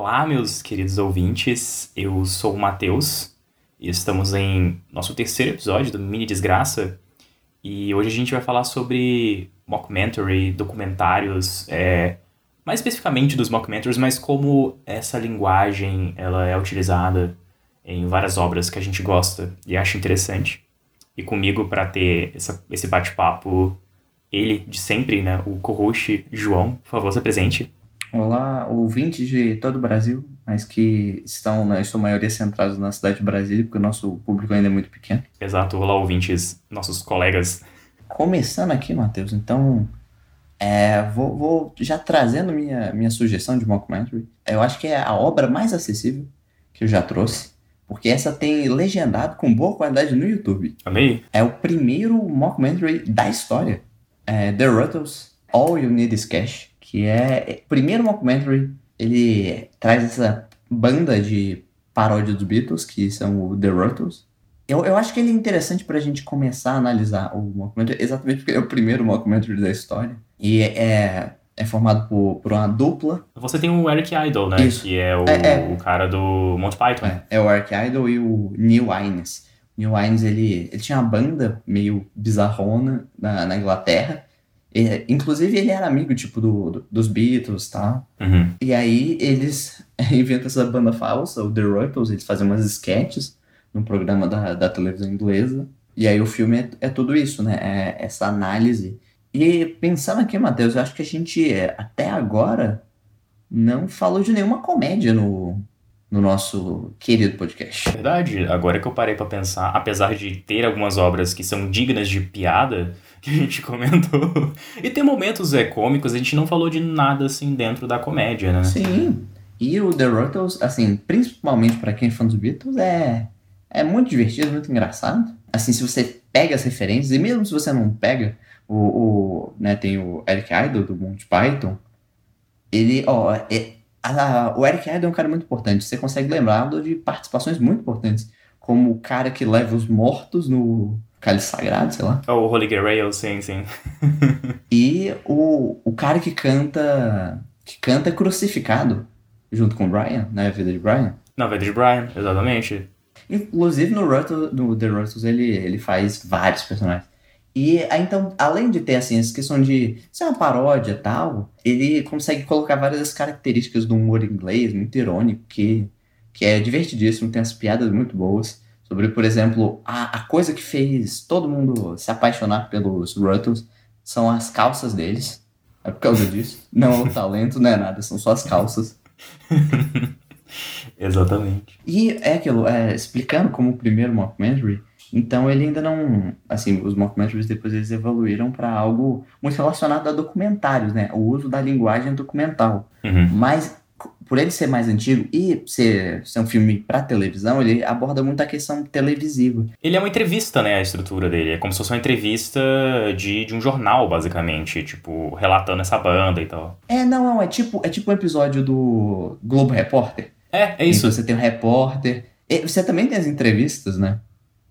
Olá, meus queridos ouvintes. Eu sou o Matheus e estamos em nosso terceiro episódio do Mini Desgraça. E hoje a gente vai falar sobre mockumentary, documentários, é, mais especificamente dos mockumentaries, mas como essa linguagem ela é utilizada em várias obras que a gente gosta e acha interessante. E comigo para ter essa, esse bate-papo, ele de sempre, né, o co-host João, por favor, se presente. Olá, ouvintes de todo o Brasil, mas que estão, na sua maioria, centrados na cidade de Brasília, porque o nosso público ainda é muito pequeno. Exato, olá, ouvintes, nossos colegas. Começando aqui, Matheus, então, é, vou, vou, já trazendo minha, minha sugestão de mockumentary. Eu acho que é a obra mais acessível que eu já trouxe, porque essa tem legendado com boa qualidade no YouTube. Amei. É o primeiro mockumentary da história. É The Ruttles, All You Need Is Cash que é primeiro mockumentary, ele traz essa banda de paródia dos Beatles, que são o The Ruttles. Eu, eu acho que ele é interessante pra gente começar a analisar o mockumentary, exatamente porque ele é o primeiro mockumentary da história. E é, é formado por, por uma dupla. Você tem o Eric Idle, né? Isso. Que é o, É, é. o cara do Monty Python. É, é o Eric Idle e o Neil Innes. O Neil Innes, ele, ele tinha uma banda meio bizarrona na, na Inglaterra. E, inclusive, ele era amigo, tipo, do, do- dos Beatles e tal. Uhum. E aí eles inventam essa banda falsa, o The Ruttles, eles fazem umas sketches num programa da, da televisão inglesa. E aí o filme é, é tudo isso, né? É essa análise. E pensando aqui, Matheus, eu acho que a gente é, até agora não falou de nenhuma comédia no, no nosso querido podcast. Verdade, agora que eu parei pra pensar, apesar de ter algumas obras que são dignas de piada, que a gente comentou, e tem momentos é, cômicos, a gente não falou de nada assim dentro da comédia, né? Sim. E o The Ruttles, assim, principalmente pra quem é fã dos Beatles, é, é muito divertido, muito engraçado. Assim, se você pega as referências, e mesmo se você não pega, o, o né, tem o Eric Idle do Monty Python, ele, ó, é, a- o Eric Idle é um cara muito importante. Você consegue lembrá-lo de participações muito importantes, como o cara que leva os mortos no cálice sagrado, sei lá. É O Holy Grail, sim, sim. E o, o cara que canta que canta crucificado junto com o Brian, né, a vida de Brian. Na verdade, de Brian, exatamente. Inclusive no, Ruttle, no The Ruttles ele, ele faz vários personagens. E aí, então, além de ter assim, essa questão de ser uma paródia e tal, ele consegue colocar várias características do humor inglês, muito irônico, que, que é divertidíssimo, tem as piadas muito boas. Sobre, por exemplo, a, a coisa que fez todo mundo se apaixonar pelos Ruttles são as calças deles. É por causa disso. Não é o talento, não é nada, são só as calças. Exatamente. E é aquilo, é, explicando como o primeiro mockumentary, então ele ainda não, assim, os mockumentaries depois eles evoluíram para algo muito relacionado a documentários, né? O uso da linguagem documental. Uhum. Mas por ele ser mais antigo e ser, ser um filme para televisão, ele aborda muito a questão televisiva. Ele é uma entrevista, né, a estrutura dele. É como se fosse uma entrevista de, de um jornal, basicamente. Tipo, relatando essa banda e tal. É, não, não, é tipo, é tipo um episódio do Globo Repórter. É, é isso. Então você tem o repórter. E você também tem as entrevistas, né?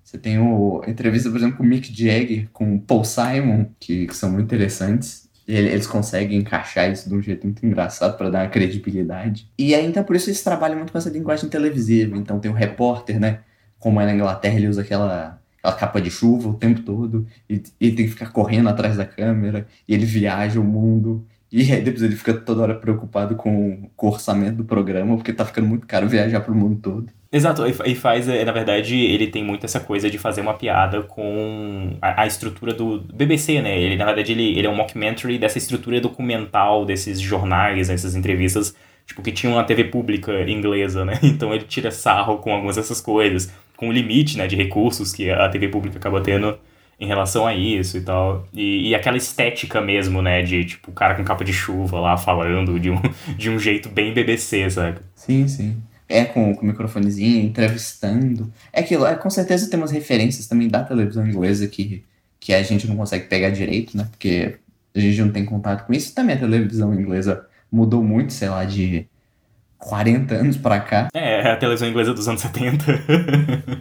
Você tem o, entrevista, por exemplo, com o Mick Jagger, com o Paul Simon, que, que são muito interessantes. Ele- eles conseguem encaixar isso de um jeito muito engraçado para dar uma credibilidade. E aí, então, por isso eles trabalham muito com essa linguagem televisiva. Então tem o repórter, né? Como é na Inglaterra, ele usa aquela, aquela capa de chuva o tempo todo. E, e ele tem que ficar correndo atrás da câmera. E ele viaja o mundo. E aí depois ele fica toda hora preocupado com, com o orçamento do programa, porque tá ficando muito caro viajar pro mundo todo. Exato, e fa- faz, é, na verdade, ele tem muito essa coisa de fazer uma piada com a, a estrutura do BBC, né? Ele, na verdade, ele, ele é um mockumentary dessa estrutura documental desses jornais, dessas entrevistas, tipo, que tinham na TV pública inglesa, né? Então ele tira sarro com algumas dessas coisas, com o limite, né, de recursos que a TV pública acaba tendo em relação a isso e tal. E, e aquela estética mesmo, né, de, tipo, o cara com capa de chuva lá falando de um, de um jeito bem BBC, sabe? Sim, sim. É com, com o microfonezinho, entrevistando. É aquilo, é, com certeza tem umas referências também da televisão inglesa que, que a gente não consegue pegar direito, né? Porque a gente não tem contato com isso. Também a televisão inglesa mudou muito, sei lá, de 40 anos pra cá. É, a televisão inglesa dos anos 70.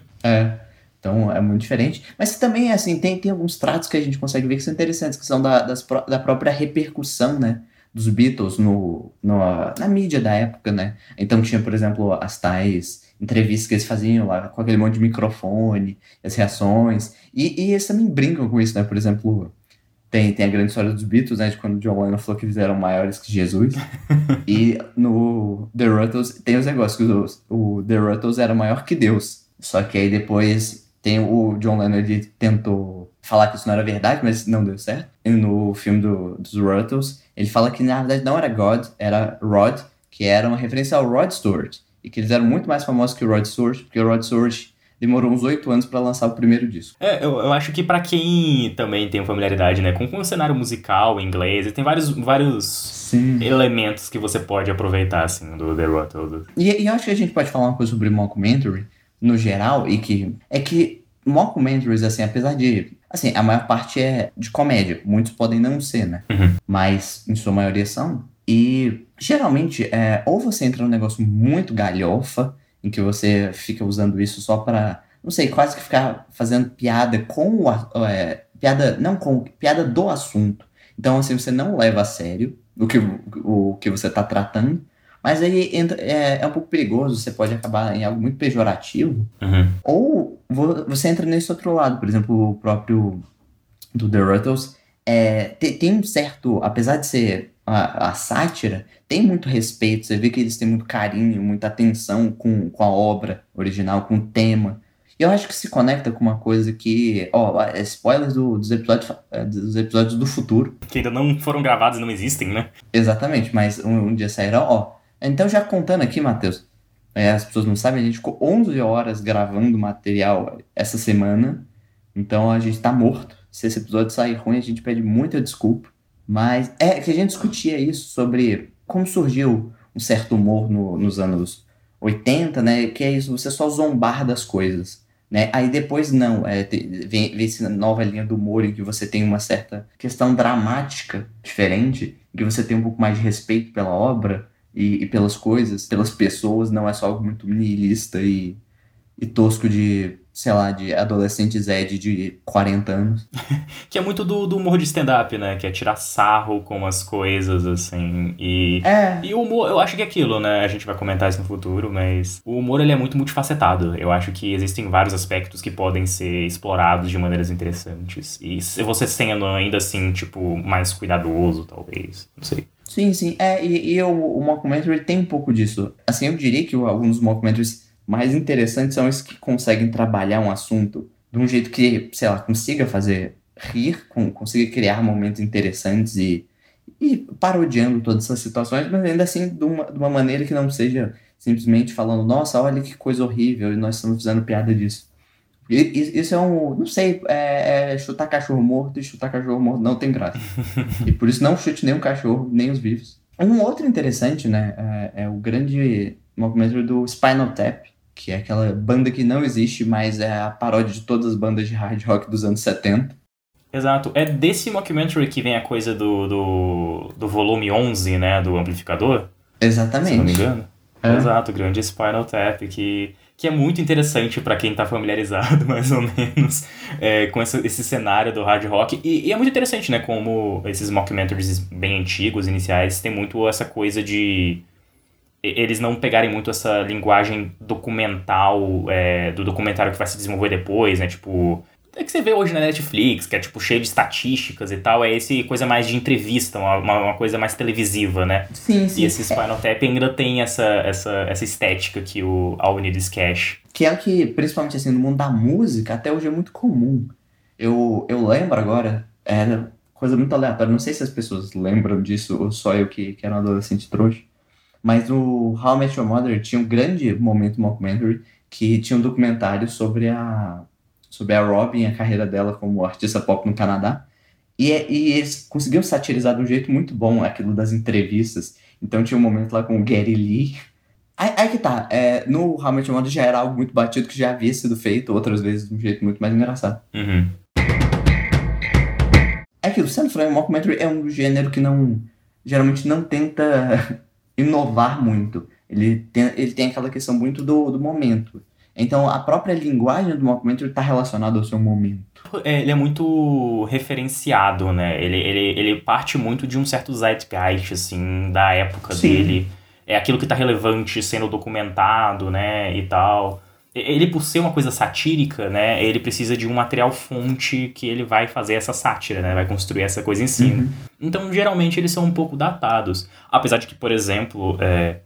É. Então é muito diferente. Mas também, assim, tem, tem alguns tratos que a gente consegue ver que são interessantes, que são da, das da própria repercussão, né? Dos Beatles no, no, na mídia da época, né? Então tinha, por exemplo, as tais entrevistas que eles faziam lá com aquele monte de microfone, as reações. E, e eles também brincam com isso, né? Por exemplo, tem, tem a grande história dos Beatles, né? De quando John Lennon falou que eles eram maiores que Jesus. e no The Ruttles tem os negócios que o, o The Ruttles era maior que Deus. Só que aí depois tem o John Lennon, ele tentou falar que isso não era verdade, mas não deu certo. E no filme do, dos Ruttles, ele fala que na verdade não era God, era Rod, que era uma referência ao Rod Stewart. E que eles eram muito mais famosos que o Rod Stewart, porque o Rod Stewart demorou uns oito anos para lançar o primeiro disco. É, eu, eu acho que para quem também tem familiaridade, né, com, com o cenário musical em inglês, tem vários, vários Sim. elementos que você pode aproveitar, assim, do The Ruttles. E, e eu acho que a gente pode falar uma coisa sobre mockumentary, no geral, e que é que mockumentaries, assim, apesar de. Assim, a maior parte é de comédia. Muitos podem não ser, né? Uhum. Mas, em sua maioria, são. E, geralmente, é, ou você entra num negócio muito galhofa, em que você fica usando isso só para não sei, quase que ficar fazendo piada com o. É, piada. Não com. Piada do assunto. Então, assim, você não leva a sério o que, o, o que você está tratando. Mas aí entra, é, é, um pouco perigoso, você pode acabar em algo muito pejorativo. Uhum. Ou você entra nesse outro lado, por exemplo, o próprio do The Ruttles. É, tem, tem, um certo, apesar de ser a, a, sátira, tem muito respeito, você vê que eles têm muito carinho, muita atenção com, com a obra original, com o tema. E eu acho que se conecta com uma coisa que, ó, é spoilers do, dos, episódios, é, dos episódios do futuro. Que ainda não foram gravados e não existem, né? Exatamente, mas um, um dia sairão, ó, então, já contando aqui, Matheus, é, as pessoas não sabem, a gente ficou 11 horas gravando material essa semana, então a gente tá morto. Se esse episódio sair ruim, a gente pede muita desculpa. Mas é que a gente discutia isso sobre como surgiu um certo humor no, nos anos 80, né? Que é isso, você só zombar das coisas. Né? Aí depois não, é, vem, vem essa nova linha do humor em que você tem uma certa questão dramática diferente, em que você tem um pouco mais de respeito pela obra, e, e, pelas coisas, pelas pessoas, não é só algo muito nihilista e, e tosco de, sei lá, de adolescente Zed de 40 anos. que é muito do, do humor de stand-up, né? Que é tirar sarro com as coisas, assim. E, é. e o humor, eu acho que é aquilo, né? A gente vai comentar isso no futuro, mas o humor ele é muito multifacetado. Eu acho que existem vários aspectos que podem ser explorados de maneiras interessantes. E se você sendo ainda assim, tipo, mais cuidadoso, talvez. Não sei. Sim, sim. É, e, e o, o mockumentary tem um pouco disso. Assim, eu diria que alguns mockumentaries mais interessantes são os que conseguem trabalhar um assunto de um jeito que, sei lá, consiga fazer rir, com, consiga criar momentos interessantes e, e parodiando todas essas situações, mas ainda assim de uma, de uma maneira que não seja simplesmente falando, nossa, olha que coisa horrível, e nós estamos fazendo piada disso. Isso é um. Não sei, é, é, chutar cachorro morto e chutar cachorro morto não tem graça. e por isso não chute nem o cachorro, nem os vivos. Um outro interessante, né? É, é o grande movimento do Spinal Tap, que é aquela banda que não existe, mas é a paródia de todas as bandas de hard rock dos anos 70. Exato. É desse mockumentary que vem a coisa do, do, do volume 11, né? Do amplificador? Exatamente. Se não me engano. É. Exato, grande Spinal Tap, que que é muito interessante para quem tá familiarizado, mais ou menos, é, com esse, esse, cenário do hard rock. E, e, é muito interessante, né, como esses mockumentaries bem antigos, iniciais, tem muito essa coisa de eles não pegarem muito essa linguagem documental é, do documentário que vai se desenvolver depois, né? Tipo, é que você vê hoje na Netflix, que é tipo cheio de estatísticas e tal, é esse coisa mais de entrevista, uma, uma coisa mais televisiva, né? Sim, sim. E esse Spinal Tap ainda tem essa, essa, essa estética que o All We Cash. Que é o que, principalmente assim, no mundo da música, até hoje é muito comum. Eu, eu lembro agora, era coisa muito aleatória, não sei se as pessoas lembram disso ou só eu que, que era um adolescente trouxa, mas o How I Met Your Mother tinha um grande momento mockumentary que tinha um documentário sobre a sobre a Robin, a carreira dela como artista pop no Canadá. E, é, e eles conseguiram satirizar de um jeito muito bom aquilo das entrevistas. Então tinha um momento lá com o Gary Lee. Aí, aí que tá, é, no I Met já era algo muito batido que já havia sido feito outras vezes de um jeito muito mais engraçado. Uhum. É aquilo, sendo franco, o mockumentary é um gênero que não geralmente não tenta inovar muito. Ele tem, ele tem aquela questão muito do, do momento. Então a própria linguagem do mockumentary está relacionada ao seu momento. É, ele é muito referenciado, né? Ele, ele, ele parte muito de um certo zeitgeist, assim, da época Sim. dele. É aquilo que está relevante sendo documentado, né, e tal. Ele, por ser uma coisa satírica, né, ele precisa de um material fonte que ele vai fazer essa sátira, né, vai construir essa coisa em cima. Uhum. Então, geralmente, eles são um pouco datados. Apesar de que, por exemplo, é,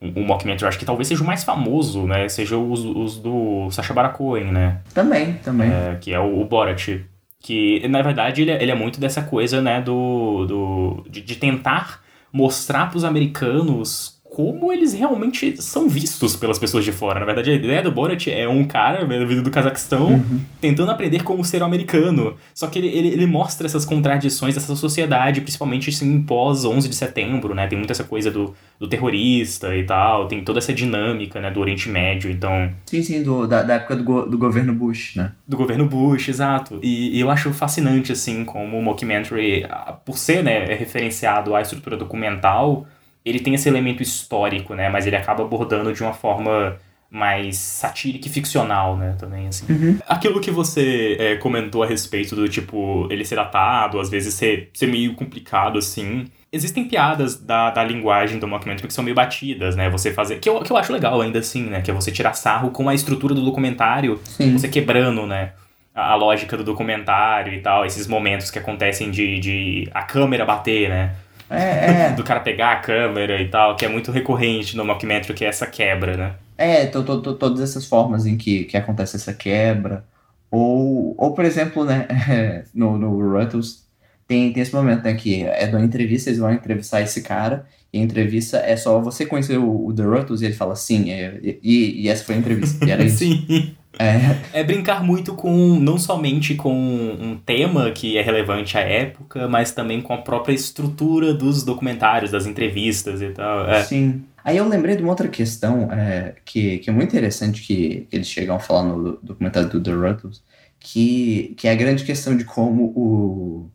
o mockumentary, acho que talvez seja o mais famoso, né? Seja os, os do Sacha Baron Cohen, né? Também, também. É, que é o, o Borat. Que, na verdade, ele, é, ele é muito dessa coisa, né? Do, do, de, de tentar mostrar para os americanos como eles realmente são vistos pelas pessoas de fora. Na verdade, a ideia do Borat é um cara vindo do Cazaquistão uhum. tentando aprender como ser um americano. Só que ele, ele, ele, mostra essas contradições dessa sociedade, principalmente assim, pós 11 de setembro, né? Tem muita essa coisa do, do terrorista e tal, tem toda essa dinâmica, né, do Oriente Médio, então... Sim, sim, do, da, da época do, go, do governo Bush, né? Do governo Bush, exato. E, e eu acho fascinante, assim, como o mockumentary, por ser, né, é referenciado à estrutura documental ele tem esse elemento histórico, né? Mas ele acaba abordando de uma forma mais satírica e ficcional, né, também, assim. Uhum. Aquilo que você é, comentou a respeito do, tipo, ele ser datado, às vezes ser, ser meio complicado, assim. Existem piadas da, da linguagem do mockumentary que são meio batidas, né, você fazer... Que eu, que eu acho legal ainda, assim, né, que é você tirar sarro com a estrutura do documentário, Sim. você quebrando, né, a, a lógica do documentário e tal, esses momentos que acontecem de, de a câmera bater, né, é, é. do cara pegar a câmera e tal, que é muito recorrente no mockumentary, que é essa quebra, né? É, to, to, to, todas essas formas em que, que acontece essa quebra. Ou, ou por exemplo, né, no, no Ruttles, tem, tem esse momento, né, que é da entrevista, eles vão entrevistar esse cara, e a entrevista é só você conhecer o, o The Ruttles, e ele fala sim, é, e, e essa foi a entrevista, e era isso. sim. É. é brincar muito com, não somente com um tema que é relevante à época, mas também com a própria estrutura dos documentários, das entrevistas e tal. É. Sim. Aí eu lembrei de uma outra questão é, que, que é muito interessante que, eles chegam a falar no documentário do The Ruttles, que, que é a grande questão de como o,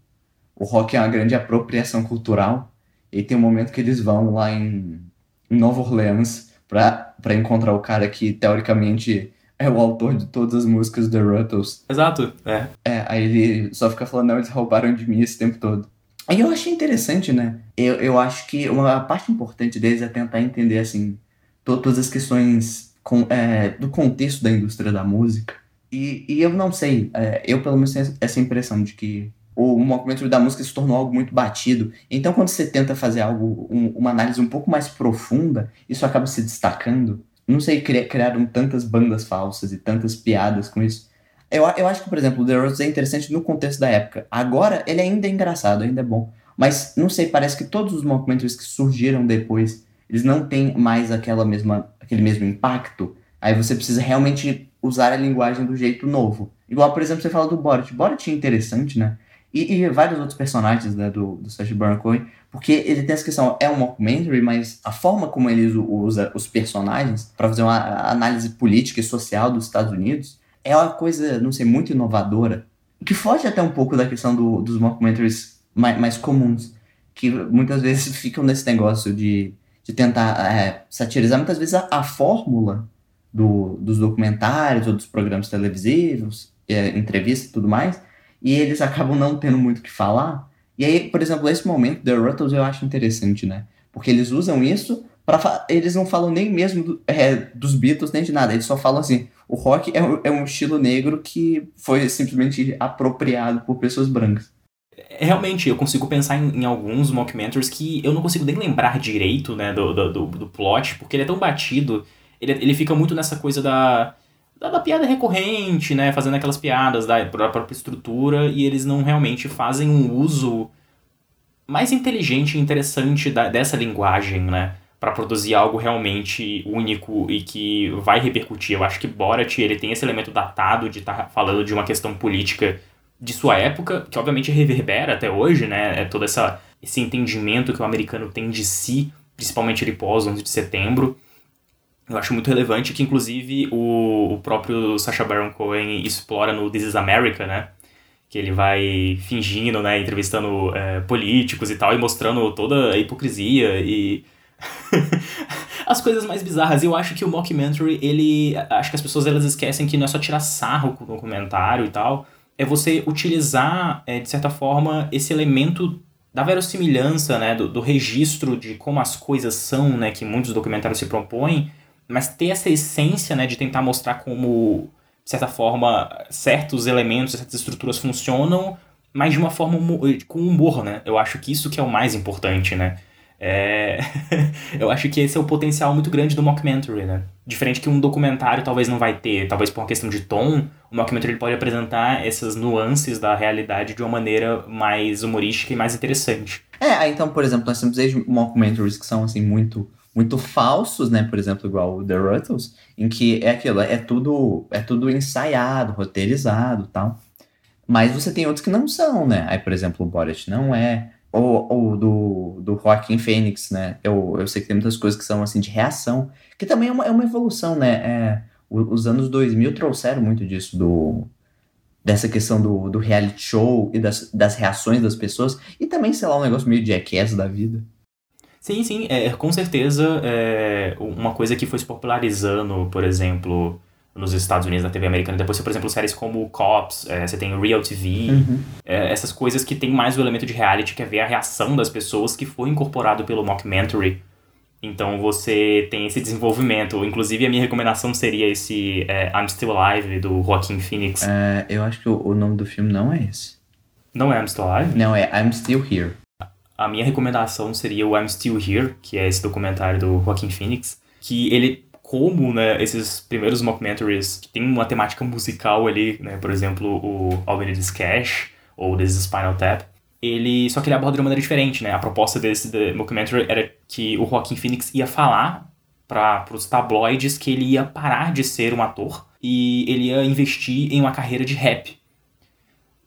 o rock é uma grande apropriação cultural. E tem um momento que eles vão lá em, em Nova Orleans para encontrar o cara que, teoricamente, é o autor de todas as músicas do The Ruttles. Exato, é. É, aí ele só fica falando, não, eles roubaram de mim esse tempo todo. Aí eu achei interessante, né? Eu, eu acho que uma parte importante deles é tentar entender, assim, to todas as questões com, é, do contexto da indústria da música. E, e eu não sei, é, eu pelo menos tenho essa impressão de que o movimento da música se tornou algo muito batido. Então, quando você tenta fazer algo, um, uma análise um pouco mais profunda, isso acaba se destacando não sei, criaram tantas bandas falsas e tantas piadas com isso. Eu, eu acho que, por exemplo, o The Rose é interessante no contexto da época. Agora, ele ainda é engraçado, ainda é bom. Mas, não sei, parece que todos os mockumentaries que surgiram depois, eles não têm mais aquela mesma, aquele mesmo impacto. Aí você precisa realmente usar a linguagem do jeito novo. Igual, por exemplo, você fala do Borat. Borat é interessante, né? E, e vários outros personagens né, do, do Sacha Baron Cohen, porque ele tem essa questão, é um mockumentary, mas a forma como ele usa os personagens para fazer uma análise política e social dos Estados Unidos é uma coisa, não sei, muito inovadora, que foge até um pouco da questão do, dos mockumentaries mais, mais comuns, que muitas vezes ficam nesse negócio de, de tentar é, satirizar. Muitas vezes a, a fórmula do, dos documentários ou dos programas televisivos, é, entrevistas e tudo mais, e eles acabam não tendo muito o que falar. E aí, por exemplo, esse momento The Ruttles eu acho interessante, né? Porque eles usam isso para eles não falam nem mesmo do, é, dos Beatles nem de nada, eles só falam assim, o rock é, é um estilo negro que foi simplesmente apropriado por pessoas brancas. Realmente, eu consigo pensar em, em, alguns mockumentaries que eu não consigo nem lembrar direito, né, do, do, do plot, porque ele é tão batido, ele, ele fica muito nessa coisa da da, da, piada recorrente, né? Fazendo aquelas piadas da, da própria estrutura e eles não realmente fazem um uso mais inteligente e interessante da, dessa linguagem, né? para produzir algo realmente único e que vai repercutir. Eu acho que Borat ele tem esse elemento datado de estar tá falando de uma questão política de sua época, que obviamente reverbera até hoje, né? É todo essa, esse entendimento que o americano tem de si, principalmente ele pós 11 de setembro eu acho muito relevante que, inclusive, o, o próprio Sacha Baron Cohen explora no This is America, né? Que ele vai fingindo, né? Entrevistando é, políticos e tal, e mostrando toda a hipocrisia e... as coisas mais bizarras. Eu acho que o mockumentary, ele. Acho que as pessoas elas esquecem que não é só tirar sarro com o documentário e tal. É você utilizar, é, de certa forma, esse elemento da verossimilhança, né? Do, do registro de como as coisas são, né? Que muitos documentários se propõem. Mas ter essa essência, né? De tentar mostrar como, de certa forma, certos elementos, certas estruturas funcionam, mas de uma forma com humor, né? Eu acho que isso que é o mais importante, né? É... eu acho que esse é o potencial muito grande do mockumentary, né? Diferente que um documentário talvez não vai ter, talvez por uma questão de tom, o mockumentary pode apresentar essas nuances da realidade de uma maneira mais humorística e mais interessante. É, então, por exemplo, nós temos mockumentaries que são, assim, muito muito falsos, né? Por exemplo, igual o The Ruttles, em que é aquilo, é tudo, é tudo ensaiado, roteirizado tal. Mas você tem outros que não são, né? Aí, por exemplo, o Borat não é ou, ou do, do Joaquim Fênix, né? Eu, eu sei que tem muitas coisas que são assim de reação, que também é uma, é uma evolução, né? É, os anos 2000 trouxeram muito disso, do, dessa questão do, do reality show e das, das reações das pessoas, e também, sei lá, um negócio meio jackass da vida. Sim, sim, é, com certeza é, uma coisa que foi se popularizando, por exemplo, nos Estados Unidos, na TV americana. Depois, por exemplo, séries como Cops, é, você tem Real TV, uhum. é, essas coisas que tem mais o elemento de reality, que é ver a reação das pessoas que foi incorporado pelo mockumentary. Então você tem esse desenvolvimento. Inclusive, a minha recomendação seria esse é, I'm Still Alive, do Joaquin Phoenix. É, eu acho que o, o, nome do filme não é esse. Não é I'm Still Alive? Não, é I'm Still Here. A minha recomendação seria o I'm Still Here, que é esse documentário do Joaquin Phoenix, que ele como né, esses primeiros mockumentaries que tem uma temática musical ali, né, por exemplo, o We Cash ou This is Spinal Tap, ele só que ele aborda de uma maneira diferente, né? A proposta desse de mockumentary era que o Joaquin Phoenix ia falar para os tabloides que ele ia parar de ser um ator e ele ia investir em uma carreira de rap.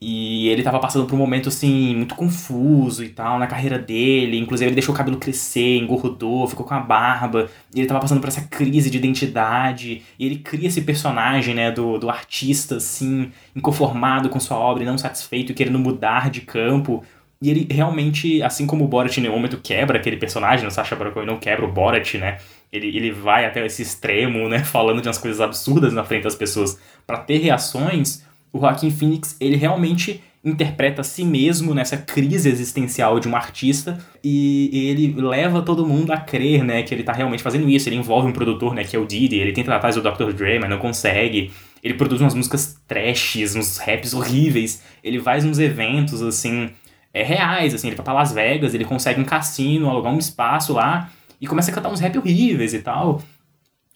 E ele tava passando por um momento, assim, muito confuso e tal, na carreira dele. Inclusive, ele deixou o cabelo crescer, engordou, ficou com a barba. E ele tava passando por essa crise de identidade. E ele cria esse personagem, né, do, do artista, assim, inconformado com sua obra e não satisfeito e querendo mudar de campo. E ele realmente, assim como o Borat em nenhum momento quebra aquele personagem, o Sacha Baron Cohen não quebra o Borat, né? Ele, ele vai até esse extremo, né, falando de umas coisas absurdas na frente das pessoas para ter reações o Joaquim Phoenix, ele realmente interpreta a si mesmo nessa crise existencial de um artista e ele leva todo mundo a crer, né, que ele tá realmente fazendo isso. Ele envolve um produtor, né, que é o Diddy, ele tenta atrás do Dr. Dre, mas não consegue. Ele produz umas músicas trashes, uns raps horríveis. Ele faz uns eventos, assim, é, reais, assim, ele vai pra Las Vegas, ele consegue um cassino, alugar um espaço lá e começa a cantar uns rap horríveis e tal.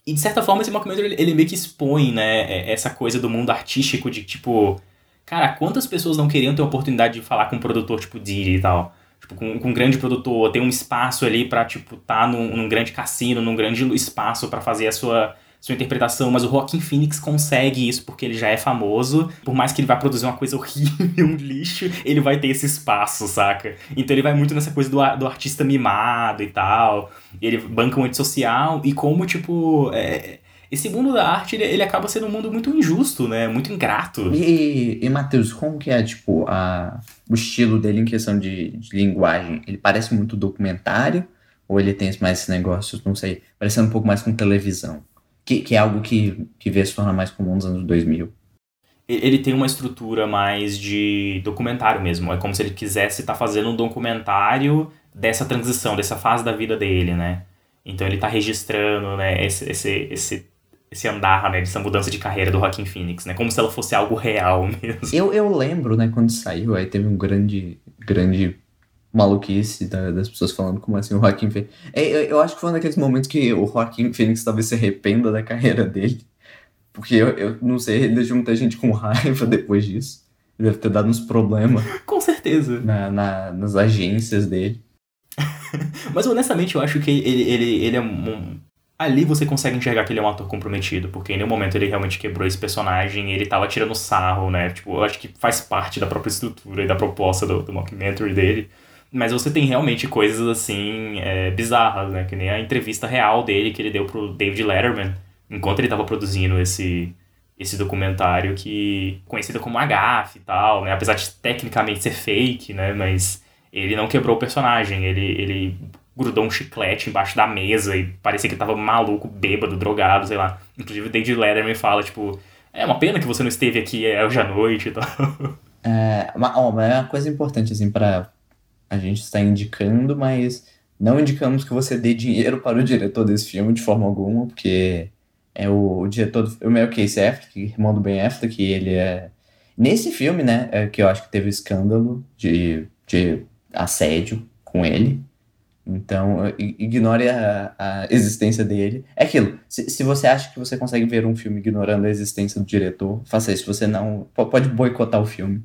E de certa forma esse mockumentary ele, meio que expõe, né, é, essa coisa do mundo artístico de tipo, cara, quantas pessoas não queriam ter a oportunidade de falar com um produtor tipo Diddy e tal? Tipo, com, com um grande produtor, ter um espaço ali pra, tipo, tá num, num grande cassino, num grande espaço para fazer a sua sua interpretação, mas o Joaquin Phoenix consegue isso porque ele já é famoso. Por mais que ele vá produzir uma coisa horrível, um lixo, ele vai ter esse espaço, saca? Então ele vai muito nessa coisa do, do artista mimado e tal. Ele banca um antissocial e como, tipo. É, esse mundo da arte, ele, ele, acaba sendo um mundo muito injusto, né? Muito ingrato. E, e Matheus, como que é, tipo, a, o estilo dele em questão de, de linguagem? Ele parece muito documentário? Ou ele tem mais esses negócios, não sei, parecendo um pouco mais com televisão? Que, que é algo que, que veio se tornar mais comum nos anos 2000. Ele tem uma estrutura mais de documentário mesmo. É como se ele quisesse estar tá fazendo um documentário dessa transição, dessa fase da vida dele, né? Então ele está registrando, né, esse, esse, esse, esse andar, né, dessa mudança de carreira do Joaquin Phoenix, né? Como se ela fosse algo real mesmo. Eu, eu lembro, né, quando saiu, aí teve um grande, grande maluquice da, das pessoas falando como assim o Joaquim Phoenix. É, eu, eu, acho que foi um daqueles momentos que o Joaquim Phoenix talvez se arrependa da carreira dele. Porque eu, eu não sei, ele deixou muita gente com raiva depois disso. Ele deve ter dado uns problemas. com certeza. Na, na, nas agências dele. Mas honestamente eu acho que ele, ele, ele é um. Ali você consegue enxergar que ele é um ator comprometido, porque em nenhum momento ele realmente quebrou esse personagem e ele tava tirando sarro, né? Tipo, eu acho que faz parte da própria estrutura e da proposta do, do mockumentary dele. Mas você tem realmente coisas assim é, bizarras, né? Que nem a entrevista real dele que ele deu pro David Letterman enquanto ele estava produzindo esse, esse documentário que conhecido como Agaf e tal, né? Apesar de tecnicamente ser fake, né? Mas ele não quebrou o personagem, ele, ele grudou um chiclete embaixo da mesa e parecia que tava maluco, bêbado, drogado, sei lá. Inclusive o David Letterman fala, tipo, é uma pena que você não esteve aqui é, hoje à noite e tal. É, mas é uma coisa importante, assim, pra a gente estar indicando, mas não indicamos que você dê dinheiro para o diretor desse filme de forma alguma, porque é o, o diretor do filme é Casey Affleck, irmão do Ben Affleck, que ele é... Nesse filme, né, é que eu acho que teve escândalo de, de assédio com ele, então, ignore a, a, existência dele. É aquilo. Se, se você acha que você consegue ver um filme ignorando a existência do diretor, faça isso. Você não. Pode boicotar o filme.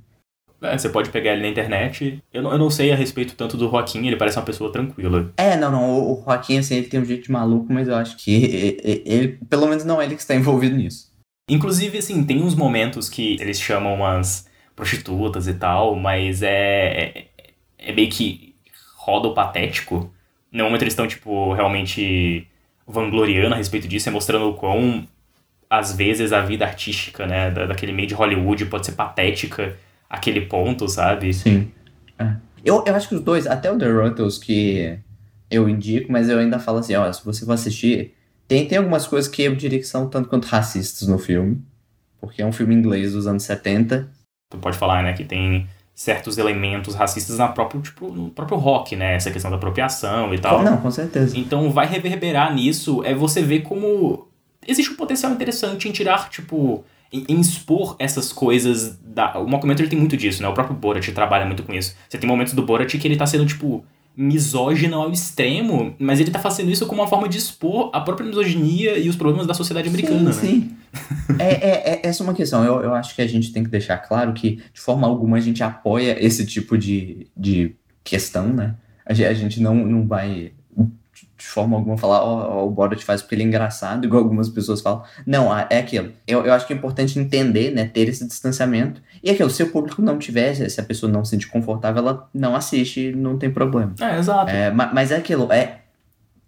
É, você pode pegar ele na internet. Eu não, eu não sei a respeito tanto do Joaquim, ele parece uma pessoa tranquila. É, não, não. O, Joaquim, assim, ele tem um jeito de maluco, mas eu acho que ele, ele, pelo menos não é ele que está envolvido nisso. Inclusive, assim, tem uns momentos que eles chamam umas prostitutas e tal, mas é, é, é meio que roda o patético. No momento eles estão, tipo, realmente vangloriando a respeito disso, é mostrando o quão, às vezes, a vida artística, né, daquele meio de Hollywood pode ser patética aquele ponto, sabe? Sim. É. Eu, eu acho que os dois, até o The Ruttles que eu indico, mas eu ainda falo assim, ó, se você for assistir, tem, tem algumas coisas que eu diria que são tanto quanto racistas no filme, porque é um filme inglês dos anos 70. Tu pode falar, né, que tem certos elementos racistas na próprio, tipo, no próprio rock, né? Essa questão da apropriação e tal. Não, com certeza. Então vai reverberar nisso, é você ver como existe um potencial interessante em tirar, tipo, em expor essas coisas da... O mockumentary tem muito disso, né? O próprio Borat trabalha muito com isso. Você tem momentos do Borat que ele tá sendo, tipo, misógino ao extremo, mas ele tá fazendo isso como uma forma de expor a própria misoginia e os problemas da sociedade americana, sim, né? Sim, é, é, é, essa é uma questão. Eu, eu acho que a gente tem que deixar claro que, de forma alguma, a gente apoia esse tipo de, de questão, né? A gente, a gente não, não vai de forma alguma falar, ó, oh, o Borat faz porque ele é engraçado, igual algumas pessoas falam. Não, é aquilo. Eu, eu acho que é importante entender, né, ter esse distanciamento. E aquilo, se o público não tiver, se a pessoa não se sentir confortável, ela não assiste, não tem problema. É, exato. É, mas é aquilo, é,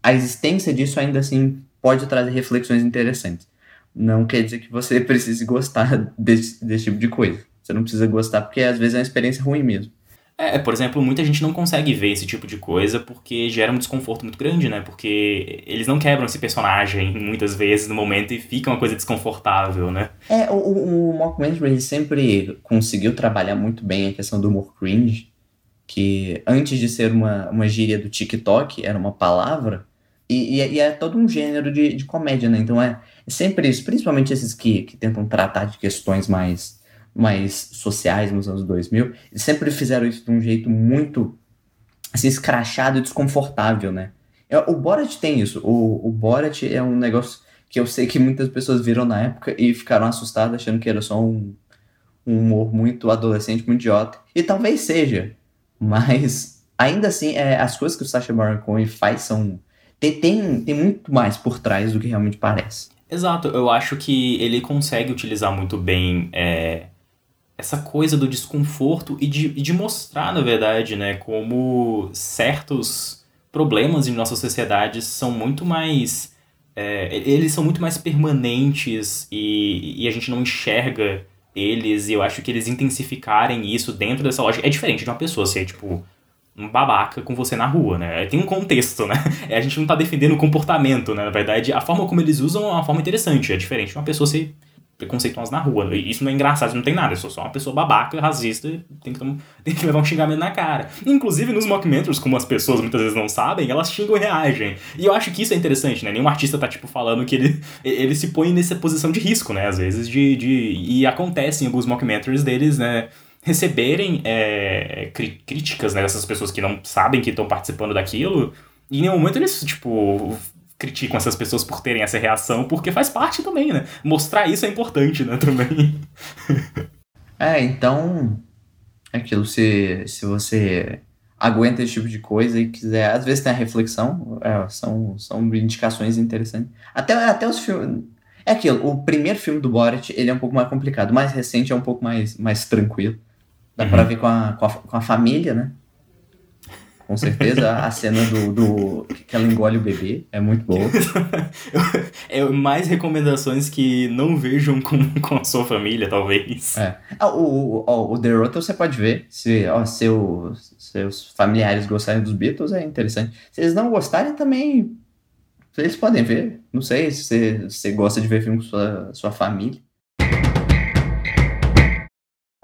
a existência disso ainda assim pode trazer reflexões interessantes. Não quer dizer que você precise gostar desse, desse tipo de coisa. Você não precisa gostar porque às vezes é uma experiência ruim mesmo. É, por exemplo, muita gente não consegue ver esse tipo de coisa porque gera um desconforto muito grande, né? Porque eles não quebram esse personagem muitas vezes no momento e fica uma coisa desconfortável, né? É, o, o, o Mockumentary sempre conseguiu trabalhar muito bem a questão do humor cringe, que antes de ser uma, uma gíria do TikTok, era uma palavra, e, e, e é todo um gênero de, de comédia, né? Então é, é sempre isso, principalmente esses que, que tentam tratar de questões mais mais sociais nos anos 2000, eles sempre fizeram isso de um jeito muito assim, escrachado e desconfortável, né? É, o Borat tem isso. O, o Borat é um negócio que eu sei que muitas pessoas viram na época e ficaram assustadas achando que era só um, um humor muito adolescente, muito idiota. E talvez seja, mas ainda assim, é, as coisas que o Sacha Baron Cohen faz são... Tem, tem, tem muito mais por trás do que realmente parece. Exato, eu acho que ele consegue utilizar muito bem é, essa coisa do desconforto e de, e de mostrar, na verdade, né, como certos problemas em nossa sociedade são muito mais. É, eles são muito mais permanentes e, e a gente não enxerga eles, e eu acho que eles intensificarem isso dentro dessa lógica. É diferente de uma pessoa ser, tipo, um babaca com você na rua, né? Tem um contexto, né? A gente não tá defendendo o comportamento, né? Na verdade, a forma como eles usam é uma forma interessante. É diferente de uma pessoa ser preconceituosos na rua. Isso não é engraçado, não tem nada. Eu sou só uma pessoa babaca, racista, tem que, tem que levar um xingamento na cara. Inclusive, nos mockumentaries, como as pessoas muitas vezes não sabem, elas xingam e reagem. E eu acho que isso é interessante, né? Nenhum artista tá, tipo, falando que ele, ele se põe nessa posição de risco, né? Às vezes, de... de e acontece em alguns mockumentaries deles, né? receberem é, críticas né, dessas pessoas que não sabem que estão participando daquilo, e em nenhum momento eles, tipo, criticam essas pessoas por terem essa reação, porque faz parte também, né? Mostrar isso é importante, né, também. é, então, é aquilo, se, se você aguenta esse tipo de coisa e quiser, às vezes tem a reflexão, é, são, são indicações interessantes. Até, até os filmes... É aquilo, o primeiro filme do Borat, ele é um pouco mais complicado, o mais recente é um pouco mais, mais tranquilo. Dá uhum. pra ver com a, com, a, com a família, né? Com certeza a cena do, do que ela engole o bebê é muito boa. é mais recomendações que não vejam com, com a sua família, talvez. É. Ah, o, o, o The Rotor você pode ver. Se ó, seu, seus familiares gostarem dos Beatles, é interessante. Se eles não gostarem, também. Eles podem ver. Não sei se você, você gosta de ver filme com sua, sua família.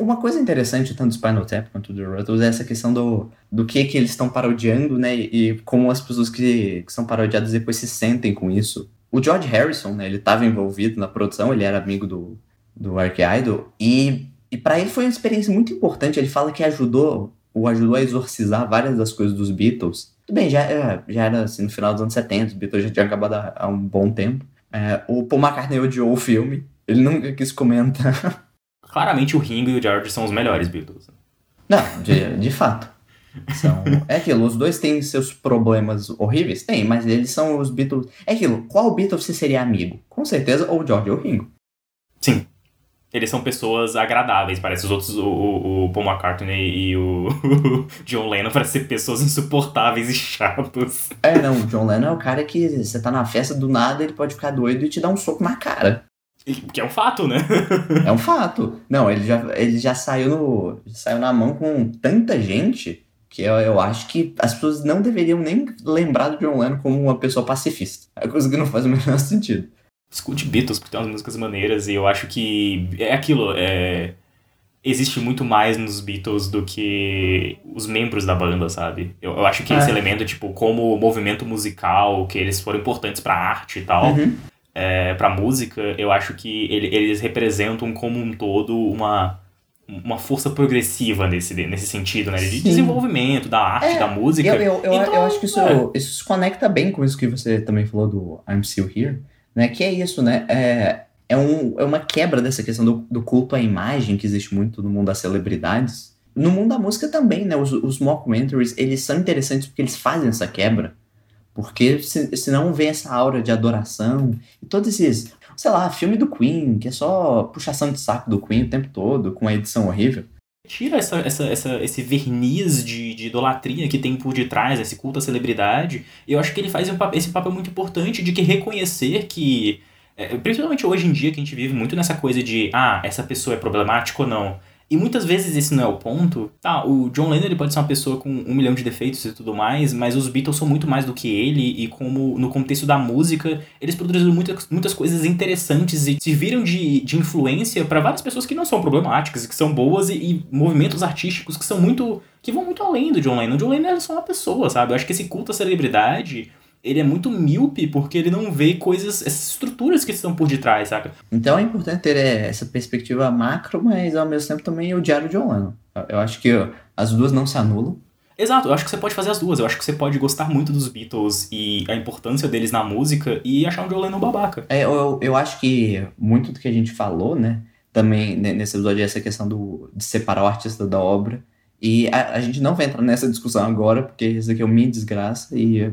Uma coisa interessante, tanto do Spinal Tap quanto do Ruttles, é essa questão do, do que que eles estão parodiando, né? E como as pessoas que, que são parodiadas depois se sentem com isso. O George Harrison, né? Ele estava envolvido na produção, ele era amigo do, do Ark Idol. E, e para ele foi uma experiência muito importante. Ele fala que ajudou, o ajudou a exorcizar várias das coisas dos Beatles. Tudo bem, já, era, já era assim, no final dos anos 70, os Beatles já tinham acabado há, há um bom tempo. É, o Paul McCartney odiou o filme. Ele nunca quis comentar. claramente o Ringo e o George são os melhores Beatles. Não, de, de fato. São, é aquilo, os dois têm seus problemas horríveis? Tem, mas eles são os Beatles. É aquilo, qual Beatles você seria amigo? Com certeza, ou o George ou o Ringo. Sim. Eles são pessoas agradáveis, parece os outros, o, o, Paul McCartney e o, o John Lennon parecem ser pessoas insuportáveis e chatos. É, não, o John Lennon é o cara que você tá na festa do nada, ele pode ficar doido e te dar um soco na cara. Que é um fato, né? é um fato. Não, ele já, ele já saiu no. Já saiu na mão com tanta gente que eu, eu acho que as pessoas não deveriam nem lembrar do John Lennon como uma pessoa pacifista. É coisa que não faz o menor sentido. Escute Beatles, porque tem umas músicas maneiras, e eu acho que é aquilo, é... existe muito mais nos Beatles do que os membros da banda, sabe? Eu, eu acho que é. esse elemento, tipo, como movimento musical, que eles foram importantes pra arte e tal, uhum é, para música, eu acho que ele, eles representam como um todo uma, uma força progressiva nesse, nesse sentido, né? De Sim. desenvolvimento da arte, é, da música. Eu, eu, eu, então, eu acho que isso, é. isso se conecta bem com isso que você também falou do I'm Still Here, né? Que é isso, né? É, é, um, é uma quebra dessa questão do, do culto à imagem que existe muito no mundo das celebridades. No mundo da música também, né? Os, os mockumentaries, eles são interessantes porque eles fazem essa quebra. Porque se, senão vem essa aura de adoração e todos esses, sei lá, filme do Queen, que é só puxação de saco do Queen o tempo todo, com a edição horrível. Tira essa, essa, essa, esse verniz de, de idolatria que tem por detrás, esse culto à celebridade. Eu acho que ele faz um, esse papel muito importante de que reconhecer que, é, principalmente hoje em dia, que a gente vive muito nessa coisa de, ah, essa pessoa é problemática ou não e muitas vezes esse não é o ponto. Tá, o John Lennon ele pode ser uma pessoa com um milhão de defeitos e tudo mais, mas os Beatles são muito mais do que ele, e como no contexto da música, eles produziram muitas, muitas coisas interessantes e serviram de, de influência para várias pessoas que não são problemáticas, que são boas e, e, movimentos artísticos que são muito. que vão muito além do John Lennon. O John Lennon é só uma pessoa, sabe? Eu acho que esse culto à celebridade ele é muito míope porque ele não vê coisas, essas estruturas que estão por detrás, saca? Então é importante ter é, essa perspectiva macro, mas ao mesmo tempo também o diário de John Eu acho que as duas não se anulam. Exato, eu acho que você pode fazer as duas. Eu acho que você pode gostar muito dos Beatles e a importância deles na música e achar um John Lennon babaca. É, eu, eu acho que muito do que a gente falou, né, também nesse episódio é essa questão do, de separar o artista da obra. E a, a gente não vai entrar nessa discussão agora, porque isso aqui é uma minha desgraça e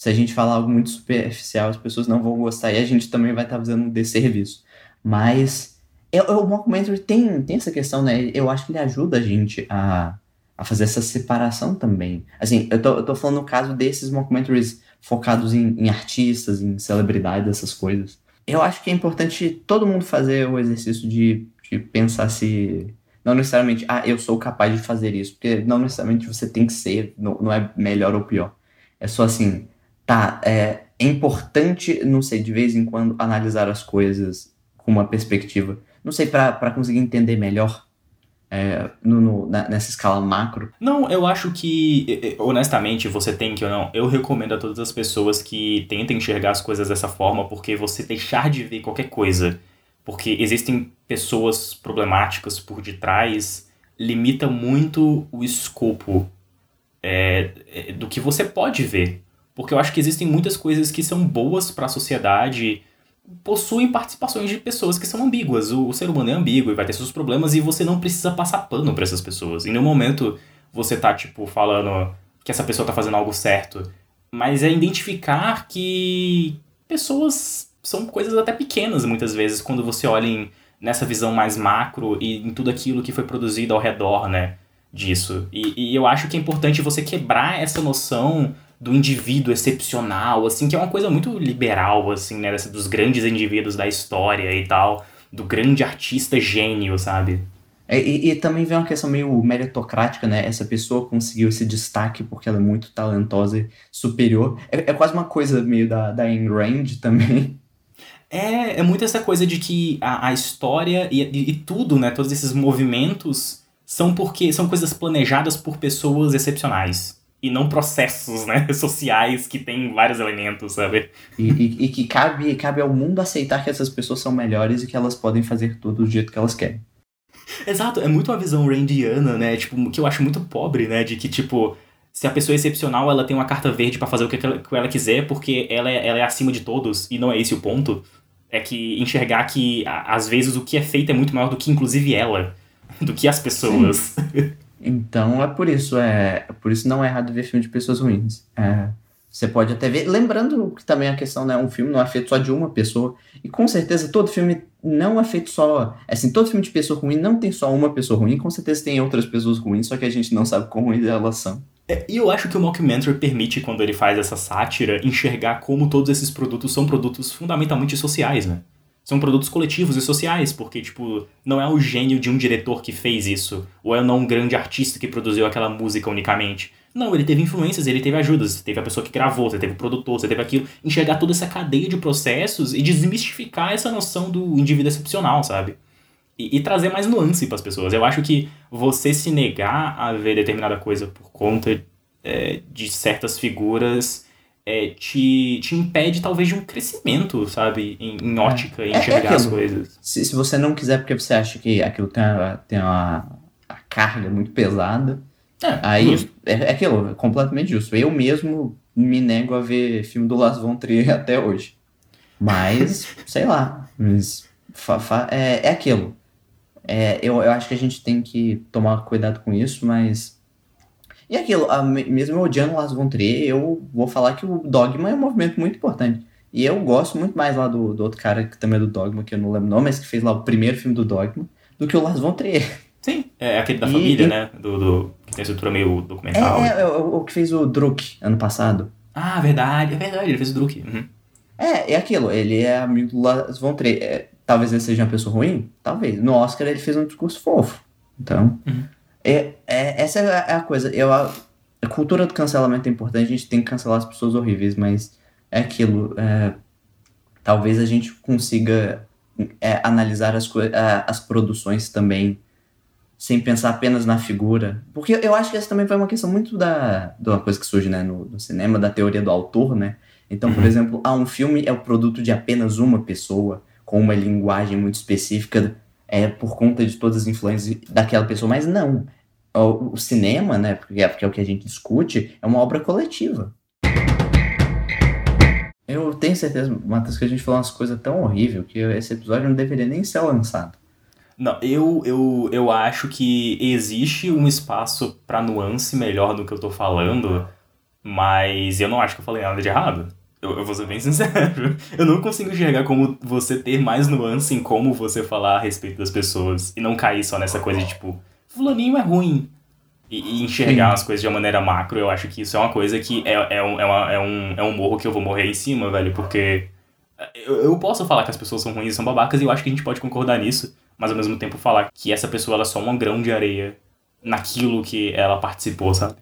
se a gente falar algo muito superficial, as pessoas não vão gostar e a gente também vai estar tá fazendo um desserviço. Mas eu, eu, o mockumentary tem, tem essa questão, né? Eu acho que ele ajuda a gente a, a fazer essa separação também. Assim, eu tô, eu tô falando no caso desses mockumentaries focados em, em artistas, em celebridades, essas coisas. Eu acho que é importante todo mundo fazer o exercício de, de pensar se não necessariamente, ah, eu sou capaz de fazer isso, porque não necessariamente você tem que ser, não, não é melhor ou pior. É só assim, tá, é, é importante, não sei, de vez em quando analisar as coisas com uma perspectiva, não sei, para conseguir entender melhor é, no, no, na, nessa escala macro? Não, eu acho que, honestamente, você tem que ou não. Eu recomendo a todas as pessoas que tentem enxergar as coisas dessa forma, porque você deixar de ver qualquer coisa, porque existem pessoas problemáticas por detrás, limita muito o escopo é, é do que você pode ver. Porque eu acho que existem muitas coisas que são boas para a sociedade, possuem participações de pessoas que são ambíguas. O, o, ser humano é ambíguo e vai ter seus problemas e você não precisa passar pano para essas pessoas. Em nenhum momento você tá, tipo, falando que essa pessoa tá fazendo algo certo. Mas é identificar que pessoas são coisas até pequenas muitas vezes quando você olha em, nessa visão mais macro e em tudo aquilo que foi produzido ao redor, né? disso. E, e eu acho que é importante você quebrar essa noção do indivíduo excepcional, assim, que é uma coisa muito liberal, assim, né, dos grandes indivíduos da história e tal, do grande artista gênio, sabe? É, e, e, também vem uma questão meio meritocrática, né? Essa pessoa conseguiu esse destaque porque ela é muito talentosa e superior. É, é quase uma coisa meio da, da Ayn Rand também. É, é muito essa coisa de que a, a história e, e, e tudo, né? Todos esses movimentos são porque são coisas planejadas por pessoas excepcionais e não processos, né, sociais que têm vários elementos, sabe? E, e, e, que cabe, cabe ao mundo aceitar que essas pessoas são melhores e que elas podem fazer tudo do jeito que elas querem. Exato, é muito uma visão randiana, né, tipo, que eu acho muito pobre, né, de que, tipo, se a pessoa é excepcional, ela tem uma carta verde para fazer o que ela, que ela quiser, porque ela é, ela é acima de todos, e não é esse o ponto. É que enxergar que, às vezes, o que é feito é muito maior do que, inclusive, ela, do que as pessoas. Então é por isso, é, é por isso não é errado ver filme de pessoas ruins. É, você pode até ver, lembrando que também a questão, né, um filme não é feito só de uma pessoa, e com certeza todo filme não é feito só, assim, todo filme de pessoa ruim não tem só uma pessoa ruim, com certeza tem outras pessoas ruins, só que a gente não sabe quão ruins elas são. É, e eu acho que o mockumentary permite, quando ele faz essa sátira, enxergar como todos esses produtos são produtos fundamentalmente sociais, né? São produtos coletivos e sociais, porque, tipo, não é o gênio de um diretor que fez isso, ou é não um grande artista que produziu aquela música unicamente. Não, ele teve influências, ele teve ajudas, teve a pessoa que gravou, você teve o produtor, você teve aquilo. Enxergar toda essa cadeia de processos e desmistificar essa noção do indivíduo excepcional, sabe? E, e trazer mais nuance para as pessoas. Eu acho que você se negar a ver determinada coisa por conta é, de certas figuras é, te, te impede talvez de um crescimento, sabe? Em, em ótica, em é, é enxergar é as coisas. Se, se você não quiser porque você acha que aquilo tem, a, tem uma, a carga muito pesada, é, aí é, é, aquilo, é completamente justo. Eu mesmo me nego a ver filme do Las Von Trier até hoje. Mas, sei lá, mas fa, fa, é, é aquilo. É, eu, eu acho que a gente tem que tomar cuidado com isso, mas e aquilo, a, mesmo odiando Lars von Trier, eu vou falar que o Dogma é um movimento muito importante. E eu gosto muito mais lá do, do outro cara que também é do Dogma, que eu não lembro o nome, mas que fez lá o primeiro filme do Dogma, do que o Lars von Trier. Sim, é aquele da e, família, e... né? Do, do, que tem estrutura meio documental. É, é, é o, o, que fez o Druk ano passado. Ah, verdade, é verdade, ele fez o Druk. Uhum. É, é aquilo, ele é amigo do Lars von Trier. É, talvez ele seja uma pessoa ruim? Talvez. No Oscar ele fez um discurso fofo. Então... Uhum. É, é, essa é a coisa. Eu, a, a cultura do cancelamento é importante, a gente tem que cancelar as pessoas horríveis, mas é aquilo. É, talvez a gente consiga é, analisar as, as produções também sem pensar apenas na figura. Porque eu acho que essa também foi uma questão muito da, de uma coisa que surge né, no, no cinema, da teoria do autor, né? Então, por uhum. exemplo, ah, um filme é o produto de apenas uma pessoa, com uma linguagem muito específica é por conta de todas as influências daquela pessoa, mas não. O, o cinema, né, porque é, porque é o que a gente discute, é uma obra coletiva. Eu tenho certeza, Matheus, que a gente falou umas coisas tão horríveis que esse episódio não deveria nem ser lançado. Não, eu, eu, eu acho que existe um espaço para nuance melhor do que eu tô falando, mas eu não acho que eu falei nada de errado. Eu, eu vou ser bem sincero. Eu não consigo enxergar como você ter mais nuance em como você falar a respeito das pessoas. E não cair só nessa coisa de tipo, fulaninho é ruim. E, e enxergar Sim. as coisas de uma maneira macro, eu acho que isso é uma coisa que é, é, um, é, uma, é, um, é um morro que eu vou morrer em cima, velho, porque. Eu, eu posso falar que as pessoas são ruins e são babacas e eu acho que a gente pode concordar nisso, mas ao mesmo tempo falar que essa pessoa ela é só um grão de areia naquilo que ela participou, sabe?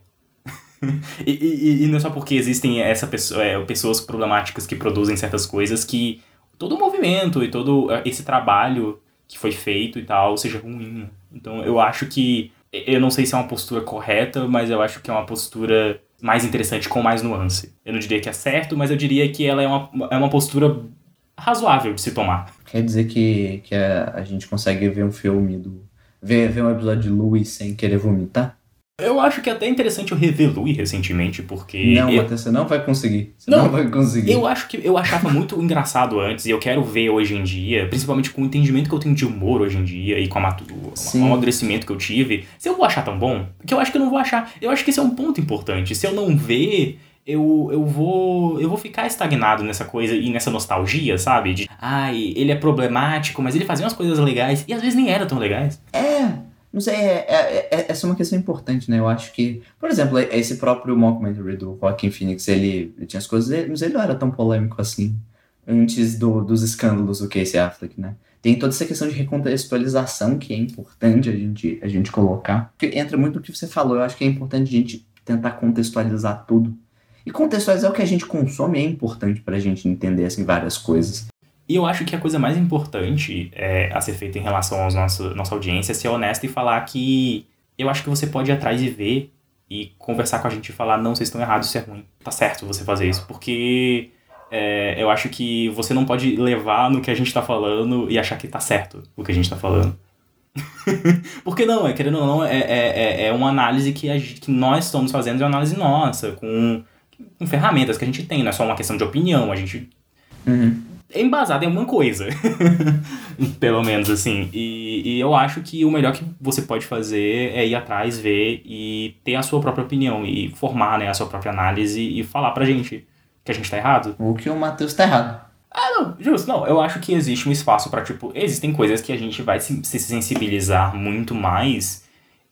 e, e, e, não é só porque existem essa pessoa, é, pessoas problemáticas que produzem certas coisas que todo o movimento e todo é, esse trabalho que foi feito e tal seja ruim. Então eu acho que. Eu não sei se é uma postura correta, mas eu acho que é uma postura mais interessante, com mais nuance. Eu não diria que é certo, mas eu diria que ela é uma, é uma postura razoável de se tomar. Quer dizer que, que a, a gente consegue ver um filme do. Ver, ver um episódio de Louis sem querer vomitar? Eu acho que é até interessante eu rever Louis recentemente, porque. Não, eu... Você não vai conseguir. Você não, não, vai conseguir. Eu acho que eu achava muito engraçado antes, e eu quero ver hoje em dia, principalmente com o entendimento que eu tenho de humor hoje em dia, e com a o amadurecimento que eu tive. Se eu vou achar tão bom, que eu acho que eu não vou achar. Eu acho que esse é um ponto importante. Se eu não ver, eu, eu vou eu vou ficar estagnado nessa coisa e nessa nostalgia, sabe? De, ai, ele é problemático, mas ele fazia umas coisas legais, e às vezes nem era tão legais. É. Não sei, é, é, é, essa é uma questão importante, né? Eu acho que, por exemplo, esse próprio mockumentary do Joaquin Phoenix, ele, ele tinha as coisas dele, mas ele não era tão polêmico assim, antes do, dos escândalos do Casey Affleck, né? Tem toda essa questão de recontextualização que é importante a gente, a gente colocar. Porque entra muito no que você falou, eu acho que é importante a gente tentar contextualizar tudo. E contextualizar o que a gente consome é importante para a gente entender assim, várias coisas. E eu acho que a coisa mais importante é, a ser feita em relação à nossa audiência é ser honesto e falar que eu acho que você pode ir atrás e ver e conversar com a gente e falar, não, vocês estão errados, isso é ruim. Tá certo você fazer isso. Porque é, eu acho que você não pode levar no que a gente tá falando e achar que tá certo o que a gente tá falando. Porque não, é querendo ou não, é, é, é, é uma análise que, a, que nós estamos fazendo, é uma análise nossa, com, com ferramentas que a gente tem, não é só uma questão de opinião, a gente uhum. É embasado em alguma coisa. Pelo menos, assim. E, e eu acho que o melhor que você pode fazer é ir atrás, ver e ter a sua própria opinião e formar né, a sua própria análise e falar pra gente que a gente tá errado. Ou que o Matheus tá errado. Ah, não, justo. Não, eu acho que existe um espaço para tipo, existem coisas que a gente vai se, se sensibilizar muito mais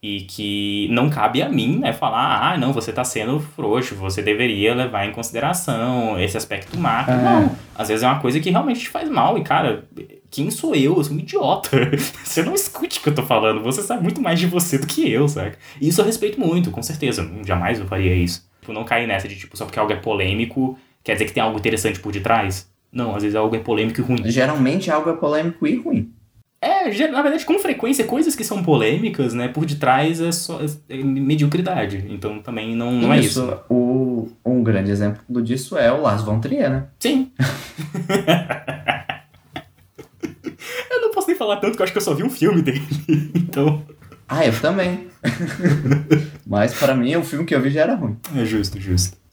e que não cabe a mim, né, falar, ah, não, você tá sendo frouxo, você deveria levar em consideração esse aspecto macro. É. Não, às vezes é uma coisa que realmente te faz mal e, cara, quem sou eu? Eu sou um idiota. você não escute o que eu tô falando, você sabe muito mais de você do que eu, sabe? E isso eu respeito muito, com certeza, jamais eu faria isso. Tipo, não cair nessa de, tipo, só porque algo é polêmico, quer dizer que tem algo interessante por detrás. Não, às vezes algo é polêmico e ruim. Geralmente algo é polêmico e ruim. É, na verdade, com frequência, coisas que são polêmicas, né, por detrás é só é mediocridade. Então também não, não é isso. O, um grande exemplo disso é o Lars von Trier, né? Sim. eu não posso nem falar tanto, que eu acho que eu só vi um filme dele. então. Ah, eu também. Mas para mim, o filme que eu vi já era ruim. É justo, justo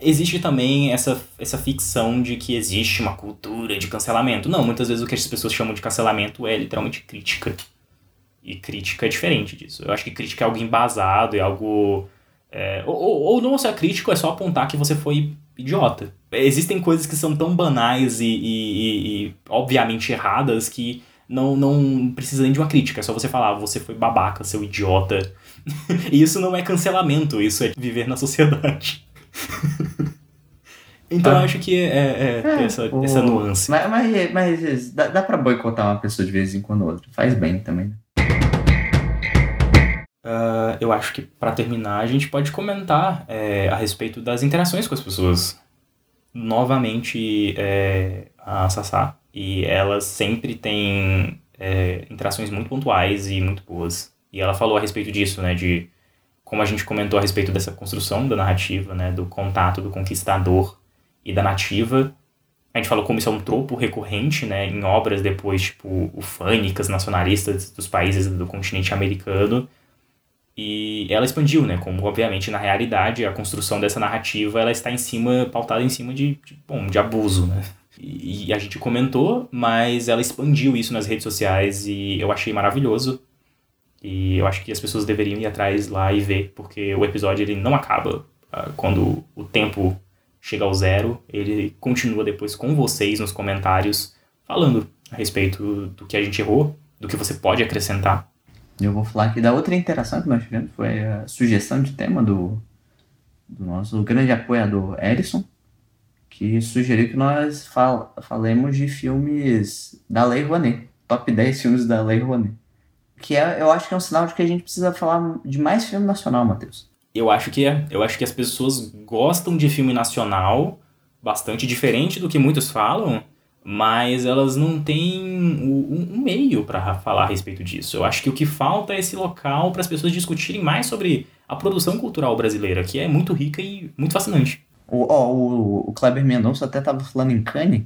existe também essa, essa ficção de que existe uma cultura de cancelamento. Não, muitas vezes o que as pessoas chamam de cancelamento é literalmente crítica. E crítica é diferente disso. Eu acho que crítica é algo embasado, é algo. É, ou, ou não ser crítico, é só apontar que você foi idiota. Existem coisas que são tão banais e, e, e obviamente erradas que não, não precisa nem de uma crítica. É só você falar, você foi babaca, seu idiota. e isso não é cancelamento, isso é viver na sociedade. então ah. eu acho que é, é, é essa, o... essa nuance. Mas, mas, mas dá, dá pra boicotar uma pessoa de vez em quando outra. Faz bem também. Uh, eu acho que para terminar a gente pode comentar é, a respeito das interações com as pessoas. Novamente, é, a Sassá, e ela sempre tem é, interações muito pontuais e muito boas. E ela falou a respeito disso, né? De como a gente comentou a respeito dessa construção da narrativa, né, do contato do conquistador e da nativa, a gente falou como isso é um tropo recorrente, né, em obras depois, tipo, ufânicas, nacionalistas dos países do continente americano, e ela expandiu, né, como obviamente na realidade a construção dessa narrativa ela está em cima, pautada em cima de, de bom, de abuso, né. E, e a gente comentou, mas ela expandiu isso nas redes sociais e eu achei maravilhoso e eu acho que as pessoas deveriam ir atrás lá e ver, porque o episódio ele não acaba uh, quando o tempo chega ao zero, ele continua depois com vocês nos comentários falando a respeito do que a gente errou, do que você pode acrescentar. Eu vou falar aqui da outra interação que nós tivemos, foi a sugestão de tema do, do nosso grande apoiador Erison, que sugeriu que nós fal falemos de filmes da Lei Rouanet, top 10 filmes da Lei Rouanet que é, eu acho que é um sinal de que a gente precisa falar de mais filme nacional, Matheus. Eu acho que é. Eu acho que as pessoas gostam de filme nacional, bastante diferente do que muitos falam, mas elas não têm um, meio para falar a respeito disso. Eu acho que o que falta é esse local para as pessoas discutirem mais sobre a produção cultural brasileira, que é muito rica e muito fascinante. O, o, o Kleber Mendonça até estava falando em Cannes,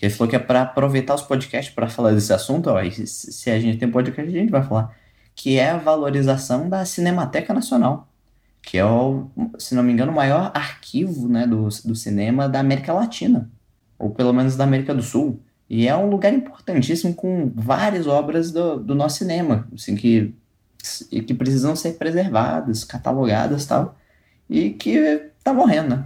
que ele falou que é para aproveitar os podcasts para falar desse assunto, ó, se a gente tem podcast, a gente vai falar. Que é a valorização da Cinemateca Nacional, que é, o, se não me engano, o maior arquivo né, do, do cinema da América Latina, ou pelo menos da América do Sul. E é um lugar importantíssimo com várias obras do, do nosso cinema, assim, que, que precisam ser preservadas, catalogadas tal, e que tá morrendo, né?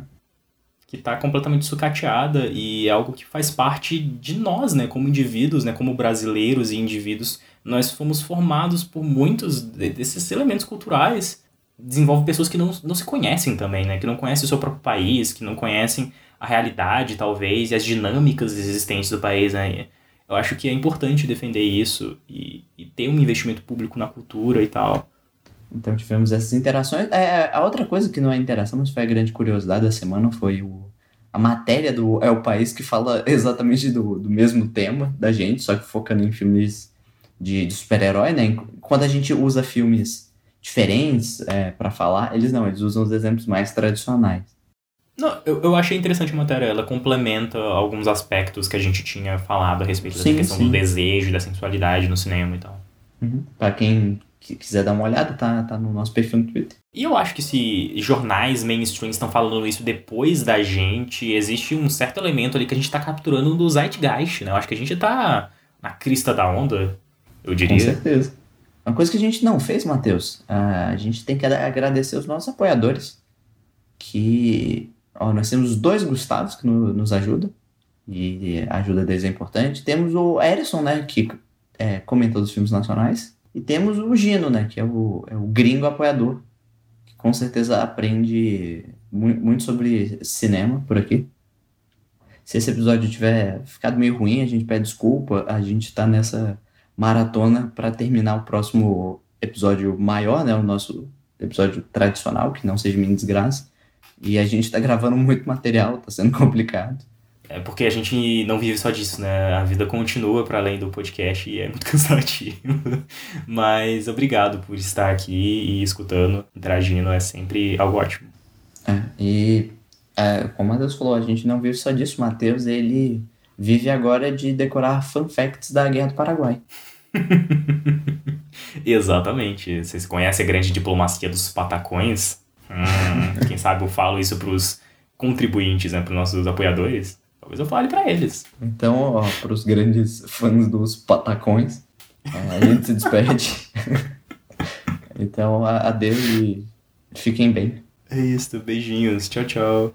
Que está completamente sucateada e é algo que faz parte de nós, né, como indivíduos, né, como brasileiros e indivíduos nós fomos formados por muitos desses elementos culturais. Desenvolve pessoas que não, não se conhecem também, né? Que não conhecem o seu próprio país, que não conhecem a realidade, talvez, e as dinâmicas existentes do país, né? Eu acho que é importante defender isso e, e ter um investimento público na cultura e tal. Então tivemos essas interações. É, a outra coisa que não é interação, mas foi a grande curiosidade da semana, foi o, a matéria do É o País que fala exatamente do, do mesmo tema da gente, só que focando em filmes de, de super-herói, né? Quando a gente usa filmes diferentes é, para falar, eles não, eles usam os exemplos mais tradicionais. Não, eu, eu achei interessante a matéria, ela complementa alguns aspectos que a gente tinha falado a respeito sim, da questão sim. do desejo, da sensualidade no cinema e tal. Uhum. Pra quem quiser dar uma olhada, tá, tá no nosso perfil no Twitter. E eu acho que se jornais mainstream estão falando isso depois da gente, existe um certo elemento ali que a gente tá capturando do Zeitgeist, né? Eu acho que a gente tá na crista da onda, eu diria. Com certeza. Uma coisa que a gente não fez, Matheus, a gente tem que agradecer os nossos apoiadores, que ó, nós temos dois Gustavos que no, nos ajudam, e a ajuda deles é importante. Temos o Erison, né, que é, comentou dos filmes nacionais, e temos o Gino, né? Que é o, é o gringo apoiador. Com certeza aprende muito sobre cinema por aqui. Se esse episódio tiver ficado meio ruim, a gente pede desculpa. A gente tá nessa maratona para terminar o próximo episódio maior, né? O nosso episódio tradicional, que não seja minha desgraça. E a gente tá gravando muito material, tá sendo complicado. É porque a gente não vive só disso, né? A vida continua para além do podcast e é muito cansativo. Mas obrigado por estar aqui e escutando, interagindo, é sempre algo ótimo. É, e é, como o Matheus falou, a gente não vive só disso. O Matheus, ele vive agora de decorar fun facts da Guerra do Paraguai. Exatamente. Vocês conhecem a grande diplomacia dos patacões? Hum, quem sabe eu falo isso pros contribuintes, né, pros nossos apoiadores. Talvez eu fale para eles. Então, ó, para os grandes fãs dos patacões, a gente se despede. então, adeus e fiquem bem. É isso, beijinhos. Tchau, tchau.